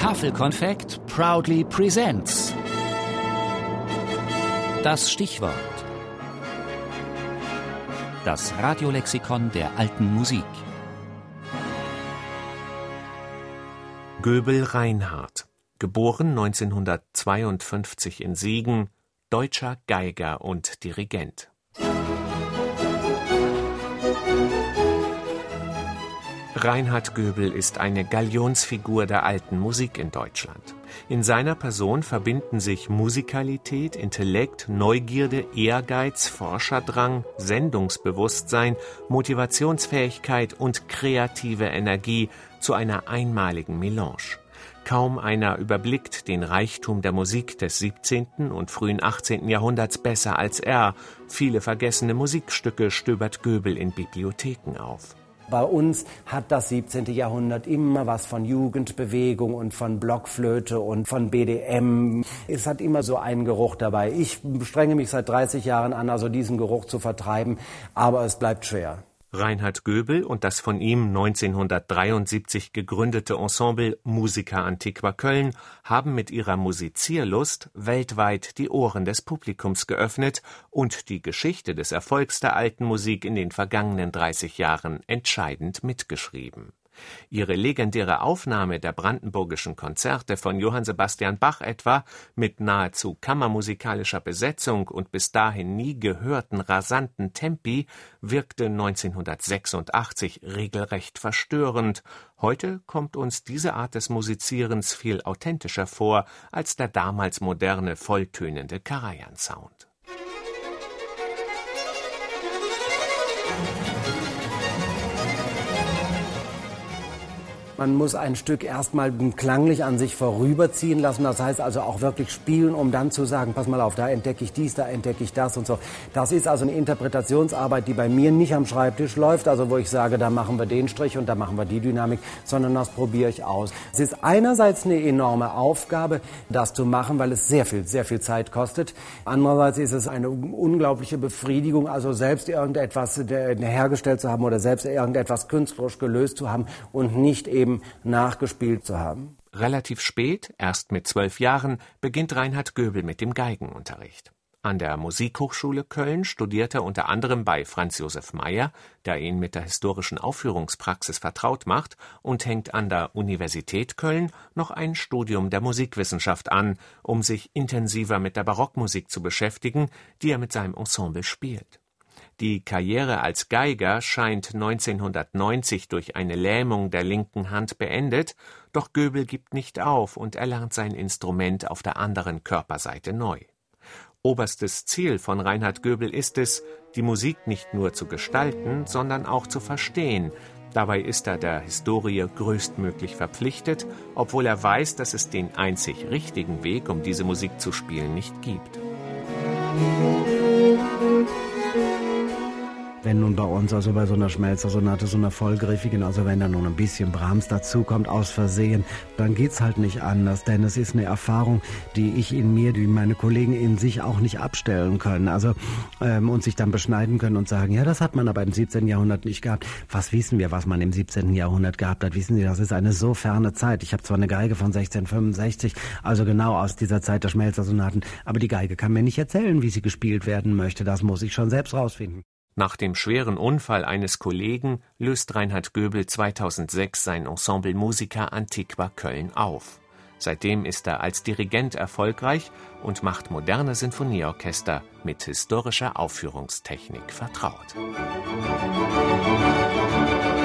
Tafelkonfekt proudly presents. Das Stichwort. Das Radiolexikon der alten Musik. Göbel Reinhardt, geboren 1952 in Siegen, deutscher Geiger und Dirigent. Reinhard Göbel ist eine Galionsfigur der alten Musik in Deutschland. In seiner Person verbinden sich Musikalität, Intellekt, Neugierde, Ehrgeiz, Forscherdrang, Sendungsbewusstsein, Motivationsfähigkeit und kreative Energie zu einer einmaligen Melange. Kaum einer überblickt den Reichtum der Musik des 17. und frühen 18. Jahrhunderts besser als er. Viele vergessene Musikstücke stöbert Göbel in Bibliotheken auf. Bei uns hat das 17. Jahrhundert immer was von Jugendbewegung und von Blockflöte und von BDM. Es hat immer so einen Geruch dabei. Ich strenge mich seit 30 Jahren an, also diesen Geruch zu vertreiben, aber es bleibt schwer. Reinhard Göbel und das von ihm 1973 gegründete Ensemble Musica Antiqua Köln haben mit ihrer Musizierlust weltweit die Ohren des Publikums geöffnet und die Geschichte des Erfolgs der alten Musik in den vergangenen 30 Jahren entscheidend mitgeschrieben Ihre legendäre Aufnahme der brandenburgischen Konzerte von Johann Sebastian Bach etwa mit nahezu kammermusikalischer Besetzung und bis dahin nie gehörten rasanten Tempi wirkte 1986 regelrecht verstörend. Heute kommt uns diese Art des Musizierens viel authentischer vor als der damals moderne, volltönende Karajan-Sound. Man muss ein Stück erstmal klanglich an sich vorüberziehen lassen. Das heißt also auch wirklich spielen, um dann zu sagen, pass mal auf, da entdecke ich dies, da entdecke ich das und so. Das ist also eine Interpretationsarbeit, die bei mir nicht am Schreibtisch läuft, also wo ich sage, da machen wir den Strich und da machen wir die Dynamik, sondern das probiere ich aus. Es ist einerseits eine enorme Aufgabe, das zu machen, weil es sehr viel, sehr viel Zeit kostet. Andererseits ist es eine unglaubliche Befriedigung, also selbst irgendetwas hergestellt zu haben oder selbst irgendetwas künstlerisch gelöst zu haben und nicht eben eben nachgespielt zu haben. Relativ spät, erst mit zwölf Jahren, beginnt Reinhard Göbel mit dem Geigenunterricht. An der Musikhochschule Köln studiert er unter anderem bei Franz Josef Meyer, der ihn mit der historischen Aufführungspraxis vertraut macht, und hängt an der Universität Köln noch ein Studium der Musikwissenschaft an, um sich intensiver mit der Barockmusik zu beschäftigen, die er mit seinem Ensemble spielt. Die Karriere als Geiger scheint 1990 durch eine Lähmung der linken Hand beendet, doch Göbel gibt nicht auf und erlernt sein Instrument auf der anderen Körperseite neu. Oberstes Ziel von Reinhard Göbel ist es, die Musik nicht nur zu gestalten, sondern auch zu verstehen. Dabei ist er der Historie größtmöglich verpflichtet, obwohl er weiß, dass es den einzig richtigen Weg, um diese Musik zu spielen, nicht gibt. Wenn nun bei uns, also bei so einer Schmelzersonate, so einer vollgriffigen, also wenn da nun ein bisschen Brahms dazukommt aus Versehen, dann geht's halt nicht anders, denn es ist eine Erfahrung, die ich in mir, die meine Kollegen in sich auch nicht abstellen können. Also ähm, und sich dann beschneiden können und sagen, ja, das hat man aber im 17. Jahrhundert nicht gehabt. Was wissen wir, was man im 17. Jahrhundert gehabt hat? Wissen Sie, das ist eine so ferne Zeit. Ich habe zwar eine Geige von 1665, also genau aus dieser Zeit der Schmelzersonaten, aber die Geige kann mir nicht erzählen, wie sie gespielt werden möchte. Das muss ich schon selbst rausfinden. Nach dem schweren Unfall eines Kollegen löst Reinhard Göbel 2006 sein Ensemble Musica Antiqua Köln auf. Seitdem ist er als Dirigent erfolgreich und macht moderne Sinfonieorchester mit historischer Aufführungstechnik vertraut. Musik